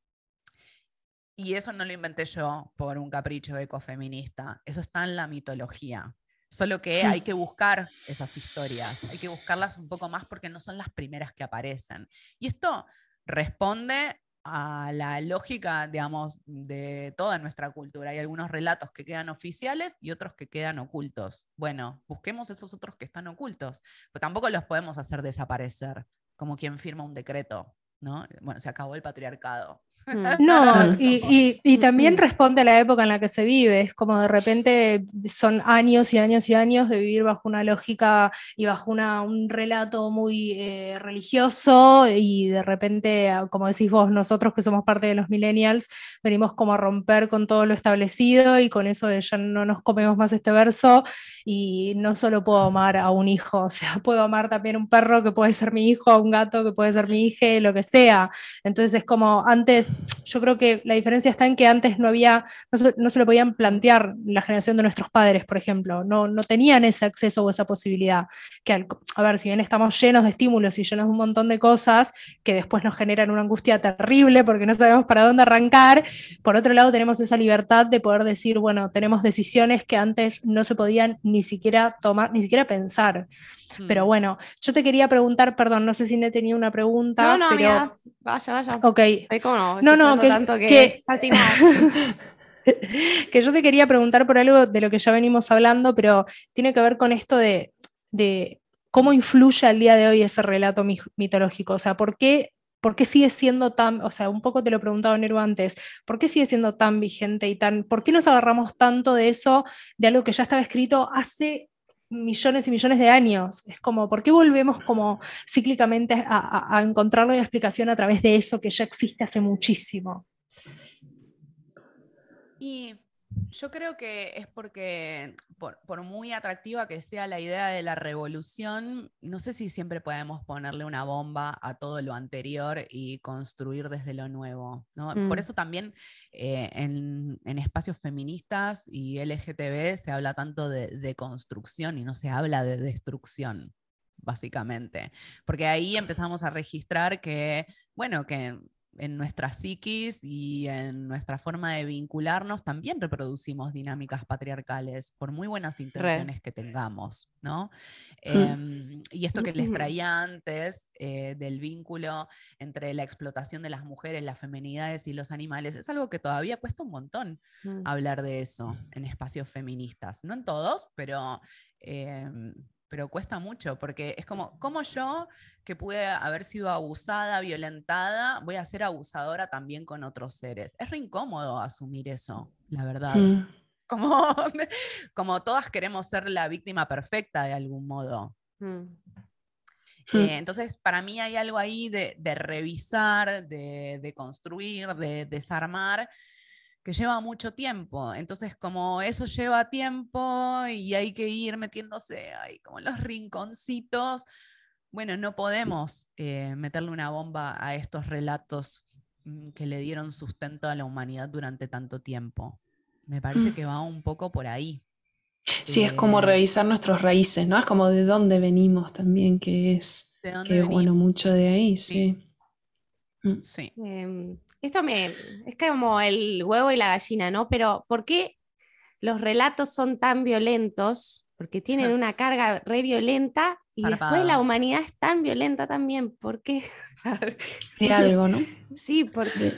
Y eso no lo inventé yo por un capricho ecofeminista, eso está en la mitología. Solo que hay que buscar esas historias, hay que buscarlas un poco más porque no son las primeras que aparecen. Y esto responde a la lógica, digamos, de toda nuestra cultura. Hay algunos relatos que quedan oficiales y otros que quedan ocultos. Bueno, busquemos esos otros que están ocultos, pero tampoco los podemos hacer desaparecer, como quien firma un decreto, ¿no? Bueno, se acabó el patriarcado. Mm. No, y, también responde a la época en la que se vive. Es como de repente son años y años y años de vivir bajo una lógica y bajo una, un relato muy eh, religioso y de repente, ah, como decís vos, nosotros que somos parte de los millennials, venimos como a romper con todo lo establecido y con eso de ya no nos comemos más este verso y no solo puedo amar a un hijo, o sea, puedo amar también un perro que puede ser mi hijo, a un gato que puede ser mi hija, lo que sea. Entonces es como antes yo creo que la diferencia está en que antes no había, no se, lo podían plantear la generación de nuestros padres, por ejemplo, no, no tenían ese acceso o esa posibilidad. Que a ver, si bien estamos llenos de estímulos y llenos de un montón de cosas que después nos generan una angustia terrible porque no sabemos para dónde arrancar, por otro lado tenemos esa libertad de poder decir, bueno, tenemos decisiones que antes no se podían ni siquiera tomar, ni siquiera pensar. Pero mm. bueno, yo te quería preguntar, perdón, no sé si ne tenía una pregunta. No, no, pero... vaya, vaya. Ok. no, no, no, que, tanto que, así que yo te quería preguntar por algo de lo que ya venimos hablando, pero tiene que ver con esto de, de cómo influye al día de hoy ese relato mitológico. O sea, ¿por qué ¿por qué sigue siendo tan, o sea, un poco te lo preguntaba Nero antes, ¿por qué sigue siendo tan vigente y tan, por qué nos agarramos tanto de eso, de algo que ya estaba escrito hace millones y millones de años. Es como, ¿por qué volvemos como cíclicamente a, a encontrarle la explicación a través de eso que ya existe hace muchísimo? Y Yo creo que es porque, por, muy atractiva que sea la idea de la revolución, no sé si siempre podemos ponerle una bomba a todo lo anterior y construir desde lo nuevo. Por mm. eso también eh, en, espacios feministas y LGTB se habla tanto de, de construcción y no se habla de destrucción básicamente, porque ahí empezamos a registrar que, bueno, que en nuestra psiquis y en nuestra forma de vincularnos también reproducimos dinámicas patriarcales, por muy buenas intenciones que tengamos, ¿no? Hmm. Em, y esto que les traía antes eh, del vínculo entre la explotación de las mujeres, las feminidades y los animales, es algo que todavía cuesta un montón hmm. hablar de eso en espacios feministas. No en todos, pero... Em, pero cuesta mucho, porque es como, ¿cómo yo, que pude haber sido abusada, violentada, voy a ser abusadora también con otros seres? Es re incómodo asumir eso, la verdad. Mm. Como, como todas queremos ser la víctima perfecta de algún modo. Mm. Eh, entonces, para mí hay algo ahí de, revisar, de, de, construir, de desarmar, que lleva mucho tiempo. Entonces, como eso lleva tiempo y hay que ir metiéndose ahí como en los rinconcitos, bueno, no podemos eh, meterle una bomba a estos relatos mm, que le dieron sustento a la humanidad durante tanto tiempo. Me parece mm. que va un poco por ahí. Sí, es como eh, revisar nuestras raíces, ¿no? Es como de dónde venimos también, que es, que bueno, mucho de ahí, sí. Sí. Mm. Em, esto me es como el huevo y la gallina, ¿no? Pero ¿por qué los relatos son tan violentos? Porque tienen una carga re violenta y después la humanidad es tan violenta también. ¿Por qué? Hay algo, ¿no? Sí, porque...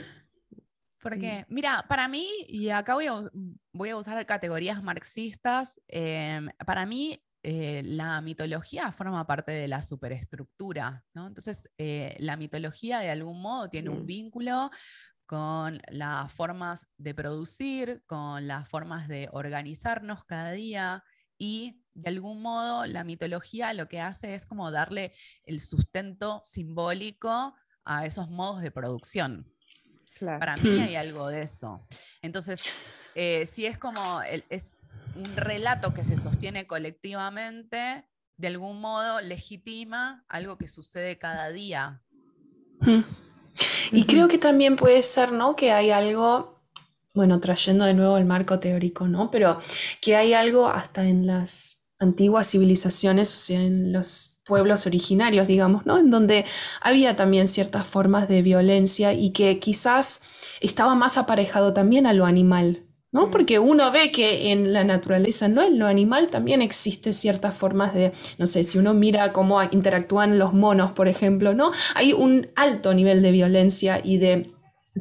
Porque, mira, para mí, y acá voy a, usar categorías marxistas, em, para mí eh, la mitología forma parte de la superestructura, ¿no? Entonces, eh, la mitología de algún modo tiene un mm. vínculo con las formas de producir, con las formas de organizarnos cada día y de algún modo la mitología lo que hace es como darle el sustento simbólico a esos modos de producción. Para mí hay algo de eso. Entonces, eh, si es como, es, un relato que se sostiene colectivamente, de algún modo legitima algo que sucede cada día. Hmm. Y creo que también puede ser, ¿no? Que hay algo, bueno, trayendo de nuevo el marco teórico, ¿no? Pero que hay algo hasta en las antiguas civilizaciones, o sea, en los pueblos originarios, digamos, ¿no? En donde había también ciertas formas de violencia y que quizás estaba más aparejado también a lo animal, ¿no? Porque uno ve que en la naturaleza, ¿no? En lo animal también existe ciertas formas de, no sé, si uno mira cómo interactúan los monos, por ejemplo, ¿no? Hay un alto nivel de violencia y de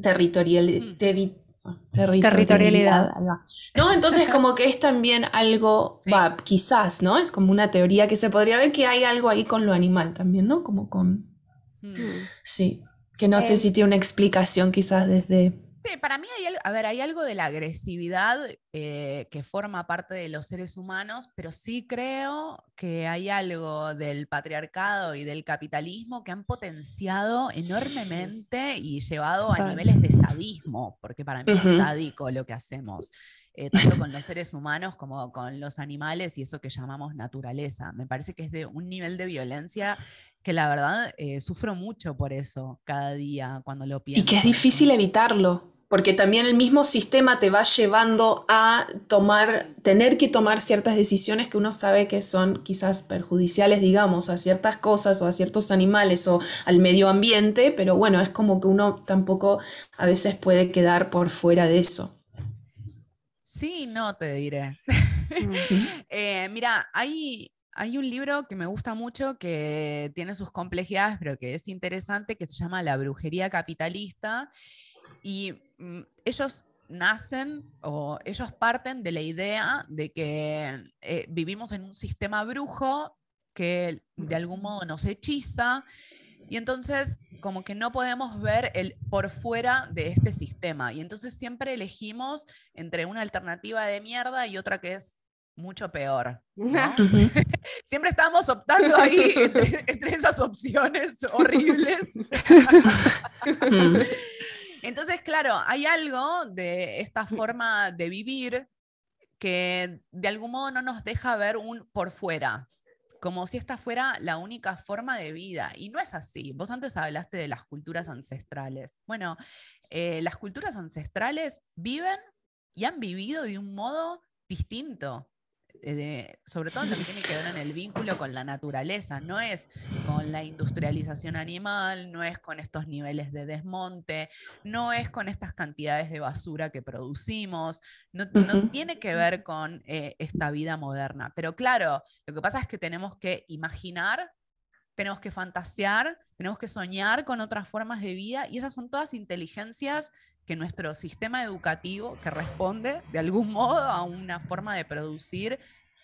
territorial, mm. territorialidad. ¿No? Entonces como que es también algo, va, quizás, ¿no? Es como una teoría que se podría ver que hay algo ahí con lo animal también, ¿no? Como con... Mm. Sí, que no sé eh, si tiene una explicación quizás desde Sí, para mí hay, a ver, hay algo de la agresividad eh, que forma parte de los seres humanos, pero sí creo que hay algo del patriarcado y del capitalismo que han potenciado enormemente y llevado a niveles de sadismo, porque para mí es sádico lo que hacemos. Eh, tanto con los seres humanos como con los animales y eso que llamamos naturaleza. Me parece que es de un nivel de violencia que la verdad eh, sufro mucho por eso cada día cuando lo pienso. Y que es difícil evitarlo porque también el mismo sistema te va llevando a tomar, tener que tomar ciertas decisiones que uno sabe que son quizás perjudiciales, digamos, a ciertas cosas o a ciertos animales o al medio ambiente, pero bueno, es como que uno tampoco a veces puede quedar por fuera de eso. Sí, no te diré. Eh, mira, hay, hay un libro que me gusta mucho, que tiene sus complejidades, pero que es interesante, que se llama La brujería capitalista. Y ellos nacen o ellos parten de la idea de que eh, vivimos en un sistema brujo que de algún modo nos hechiza y entonces como que no podemos ver el por fuera de este sistema y entonces siempre elegimos entre una alternativa de mierda y otra que es mucho peor. siempre estamos optando ahí entre, entre esas opciones horribles. Entonces, claro, hay algo de esta forma de vivir que de algún modo no nos deja ver un por fuera, como si esta fuera la única forma de vida. Y no es así. Vos antes hablaste de las culturas ancestrales. Bueno, eh, las culturas ancestrales viven y han vivido de un modo distinto. Eh, sobre todo lo que tiene que ver en el vínculo con la naturaleza, no es con la industrialización animal, no es con estos niveles de desmonte, no es con estas cantidades de basura que producimos, no, tiene que ver con eh, esta vida moderna. Pero claro, lo que pasa es que tenemos que imaginar tenemos que fantasear, tenemos que soñar con otras formas de vida y esas son todas inteligencias que nuestro sistema educativo, que responde de algún modo a una forma de producir,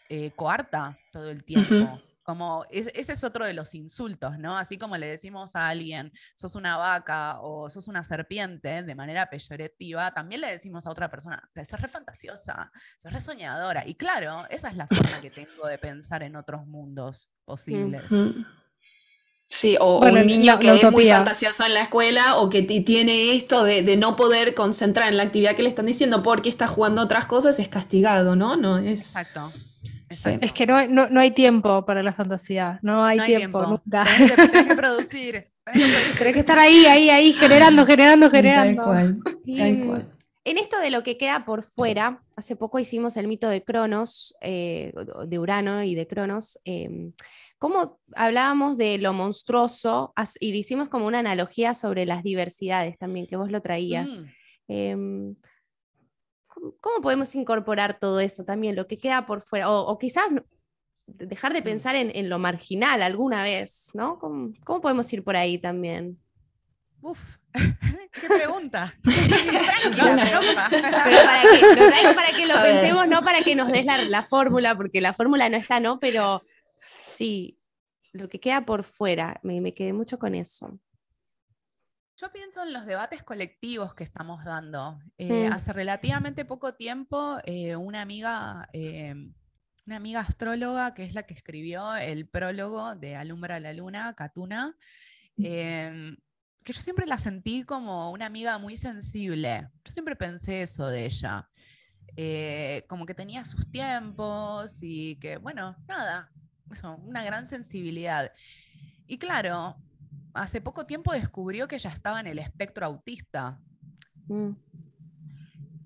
eh, coarta todo el tiempo. Como ese es otro de los insultos, ¿no? Así como le decimos a alguien, sos una vaca o sos una serpiente de manera peyorativa, también le decimos a otra persona, sos re fantasiosa, sos re soñadora. Y claro, esa es la forma que tengo de pensar en otros mundos posibles. Sí, o, un niño que es muy fantasioso en la escuela o que tiene esto de, no poder concentrar en la actividad que le están diciendo porque está jugando otras cosas, es castigado, ¿no? no es... Exacto. Es que no, no, hay tiempo para la fantasía, no hay, tiempo, nunca. Tenés que, producir. Tenés que estar ahí, ahí, ahí, generando, generando, generando. Tal cual, En esto de lo que queda por fuera, hace poco hicimos el mito de Cronos, eh, de Urano y de Cronos. Em, ¿Cómo hablábamos de lo monstruoso y hicimos como una analogía sobre las diversidades también, que vos lo traías? Mm. Em, ¿cómo, podemos incorporar todo eso también, lo que queda por fuera? O, quizás dejar de mm. pensar en, lo marginal alguna vez, ¿no? ¿Cómo, podemos ir por ahí también? Uf, qué pregunta. pero, para que, lo traigo para que lo pensemos, no para que nos des la, la fórmula, porque la fórmula no está, ¿no? Pero sí, lo que queda por fuera, me, quedé mucho con eso. Yo pienso en los debates colectivos que estamos dando. Eh, mm. Hace relativamente poco tiempo, eh, una amiga, eh, una amiga astróloga, que es la que escribió el prólogo de Alumbra la Luna, Katuna, em, que yo siempre la sentí como una amiga muy sensible. Yo siempre pensé eso de ella. como que tenía sus tiempos y que, bueno, nada, una gran sensibilidad. Y claro, hace poco tiempo descubrió que ya estaba en el espectro autista. Mm.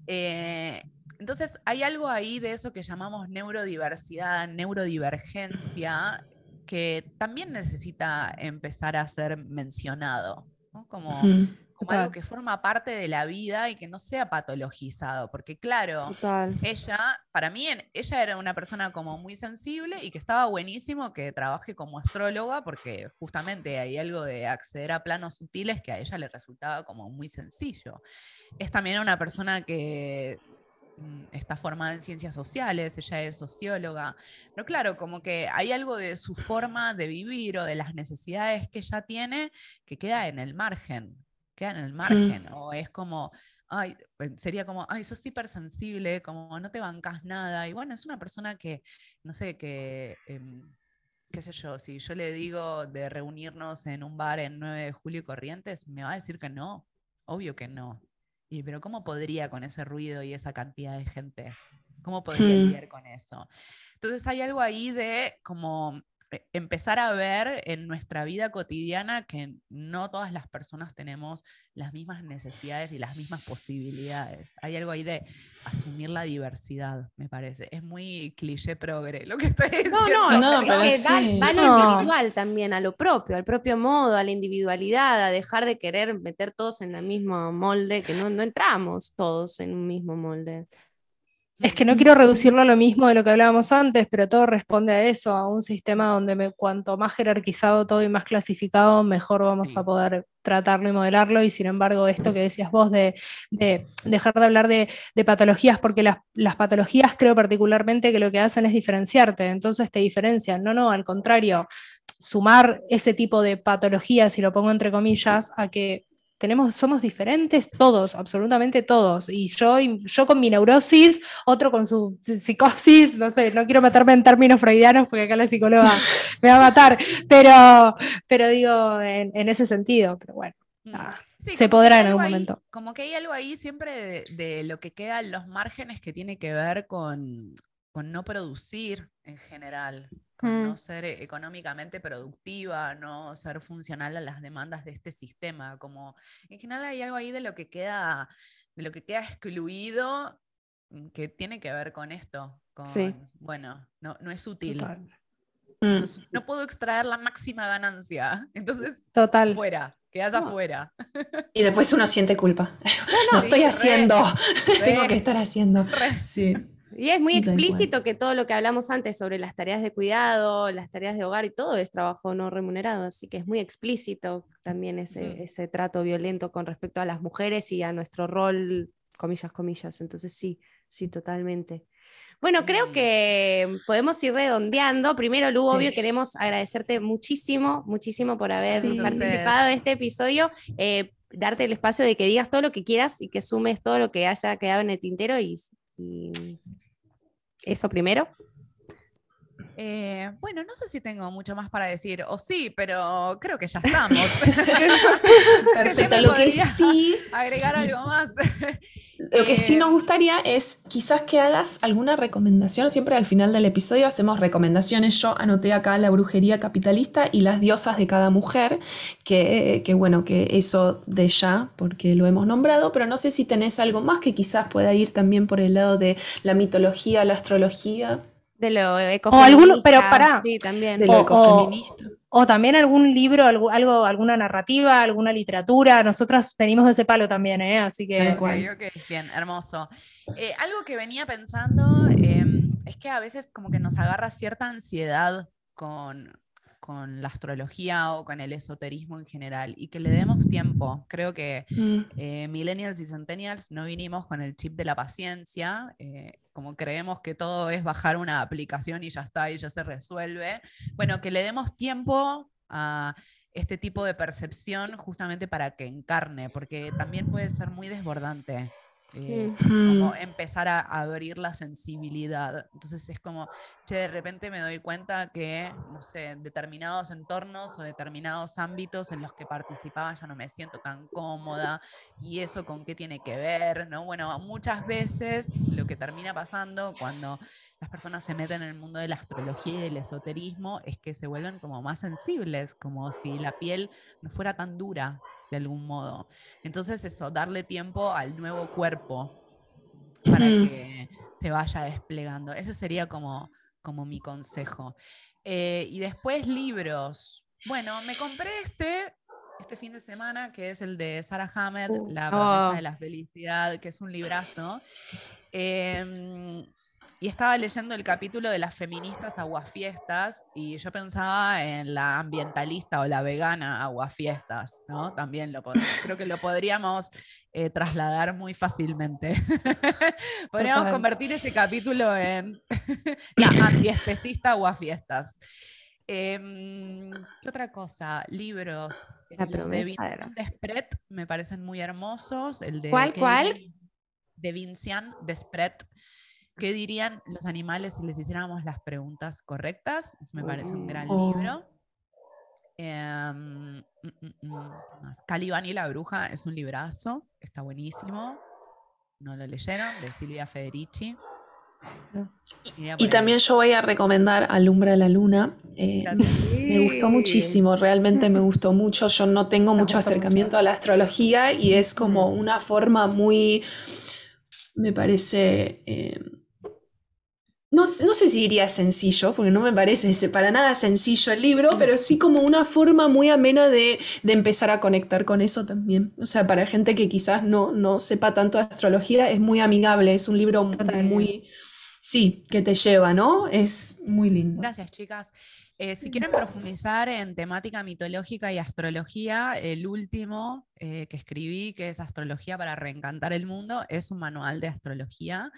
Eh, entonces, hay algo ahí de eso que llamamos neurodiversidad, neurodivergencia, que también necesita empezar a ser mencionado. Como como algo que forma parte de la vida y que no sea patologizado, porque claro, ella, para mí, ella era una persona como muy sensible y que estaba buenísimo que trabaje como astróloga, porque justamente hay algo de acceder a planos sutiles que a ella le resultaba como muy sencillo. Es también una persona que está formada en ciencias sociales, ella es socióloga, pero claro, como que hay algo de su forma de vivir o de las necesidades que ella tiene que queda en el margen, quedan en el margen, o es como, ay, pues, sería como, ay, sos hipersensible, como no te bancas nada, y bueno, es una persona que, no sé, que, em, qué sé yo, si yo le digo de reunirnos en un bar en 9 de julio y Corrientes, me va a decir que no, obvio que no. Y, pero ¿cómo podría con ese ruido y esa cantidad de gente? ¿Cómo podría lidiar con eso? Entonces hay algo ahí de como empezar a ver en nuestra vida cotidiana que no todas las personas tenemos las mismas necesidades y las mismas posibilidades. Hay algo ahí de asumir la diversidad, me parece. Es muy cliché progre lo que estoy diciendo. No, no, no pero sí. va, a lo individual también, a lo propio, al propio modo, a la individualidad, a dejar de querer meter todos en el mismo molde, que no, no entramos todos en un mismo molde. Es que no quiero reducirlo a lo mismo de lo que hablábamos antes, pero todo responde a eso, a un sistema donde cuanto más jerarquizado todo y más clasificado, mejor vamos a poder tratarlo y modelarlo. Y sin embargo, esto que decías vos de, dejar de hablar de, patologías, porque las, las, patologías creo particularmente que lo que hacen es diferenciarte, entonces te diferencian. No, no, al contrario, sumar ese tipo de patologías, si lo pongo entre comillas, a que somos diferentes todos, absolutamente todos. Y yo, yo con mi neurosis, otro con su psicosis, no sé, no quiero meterme en términos freudianos porque acá la psicóloga me va a matar, pero, pero digo en, ese sentido, pero bueno. Mm. se podrá en algún momento. Como que hay algo ahí siempre de, lo que queda en los márgenes que tiene que ver con, no producir en general, con no mm. ser económicamente productiva, no ser funcional a las demandas de este sistema. Como en general hay algo ahí de lo que queda, de lo que queda excluido mm, que tiene que ver con esto. Con, Bueno, no, no es útil. Mm. No, puedo extraer la máxima ganancia. Entonces, Total. fuera, quedas afuera. Y después uno siente culpa. No, estoy haciendo, tengo que estar haciendo. Sí. Y es muy explícito que todo lo que hablamos antes sobre las tareas de cuidado, las tareas de hogar y todo es trabajo no remunerado, así que es muy explícito también ese, ese trato violento con respecto a las mujeres y a nuestro rol, comillas, comillas. Entonces sí, sí, totalmente. Bueno, creo que podemos ir redondeando. Primero, Lu, obvio, queremos agradecerte muchísimo, muchísimo por haber participado de este episodio. Eh, darte el espacio de que digas todo lo que quieras y que sumes todo lo que haya quedado en el tintero y, y eso primero. Eh, bueno, no sé si tengo mucho más para decir, o sí, pero creo que ya estamos. Perfecto, lo que sí. Agregar algo más. Lo que sí nos eh, gustaría es quizás que hagas alguna recomendación. Siempre al final del episodio hacemos recomendaciones. Yo anoté acá la brujería capitalista y las diosas de cada mujer, que, que bueno, que eso de ya, porque lo hemos nombrado, pero no sé si tenés algo más que quizás pueda ir también por el lado de la mitología, la astrología. De lo ecofeminista. O pero para. Sí, también. De lo ecofeminista. O, también algún libro, algo, alguna narrativa, alguna literatura. Nosotras venimos de ese palo también, ¿eh? Así que. Bien, hermoso. Eh, algo que venía pensando em, es que a veces como que nos agarra cierta ansiedad con con la astrología o con el esoterismo en general y que le demos tiempo. Creo que mm. eh, millennials y centennials no vinimos con el chip de la paciencia, eh, como creemos que todo es bajar una aplicación y ya está y ya se resuelve. Bueno, que le demos tiempo a este tipo de percepción justamente para que encarne, porque también puede ser muy desbordante. Eh, como empezar a, abrir la sensibilidad. Entonces es como, che, de repente me doy cuenta que, no sé, determinados entornos o determinados ámbitos en los que participaba ya no me siento tan cómoda y eso con qué tiene que ver, ¿no? Bueno, muchas veces lo que termina pasando cuando las personas se meten en el mundo de la astrología y del esoterismo es que se vuelven como más sensibles, como si la piel no fuera tan dura de algún modo. Entonces eso, darle tiempo al nuevo cuerpo para que se vaya desplegando. Ese sería como, como mi consejo. Eh, y después libros. Bueno, me compré este este fin de semana, que es el de Sarah Hammer, uh, La promesa oh. de la felicidad, que es un librazo. Eh, y estaba leyendo el capítulo de las feministas aguafiestas y yo pensaba en la ambientalista o la vegana aguafiestas, ¿no? También lo creo que lo podríamos eh, trasladar muy fácilmente. podríamos convertir ese capítulo en la antiespecista aguafiestas. Em, ¿Qué otra cosa? Libros. La de Vincent Despret me parecen muy hermosos. El de ¿Cuál, cuál? De Vincent Despret ¿Qué dirían los animales si les hiciéramos las preguntas correctas? Me parece un gran libro. Eh, Caliban y la bruja es un librazo, está buenísimo. ¿No lo leyeron? De Silvia Federici. Y, también yo voy a recomendar Alumbra la Luna. Eh, me gustó muchísimo, realmente me gustó mucho. Yo no tengo mucho acercamiento a la astrología y es como una forma muy, me parece, eh, no, sé si diría sencillo, porque no me parece para nada sencillo el libro, pero sí como una forma muy amena de, empezar a conectar con eso también. O sea, para gente que quizás no, no sepa tanto de astrología, es muy amigable, es un libro muy, sí, que te lleva, ¿no? Es muy lindo. Gracias, chicas. Eh, si quieren profundizar en temática mitológica y astrología, el último eh, que escribí, que es Astrología para Reencantar el Mundo, es un manual de astrología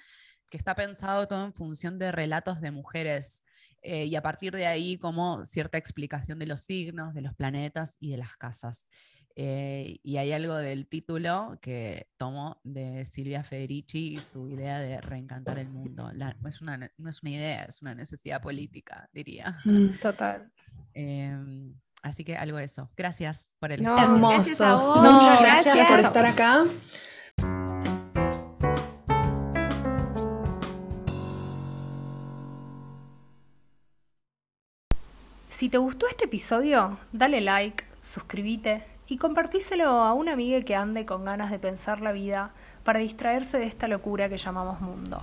que está pensado todo en función de relatos de mujeres. Eh, y a partir de ahí como cierta explicación de los signos, de los planetas y de las casas. Eh, y hay algo del título que tomo de Silvia Federici y su idea de reencantar el mundo. no, es una, no, es una, idea, es una necesidad política, diría. Mm, total. Em, Así que algo de eso. Gracias por el Hermoso. Muchas gracias por estar acá. Si te gustó este episodio, dale like, suscríbete y compartíselo a una amiga que ande con ganas de pensar la vida para distraerse de esta locura que llamamos mundo.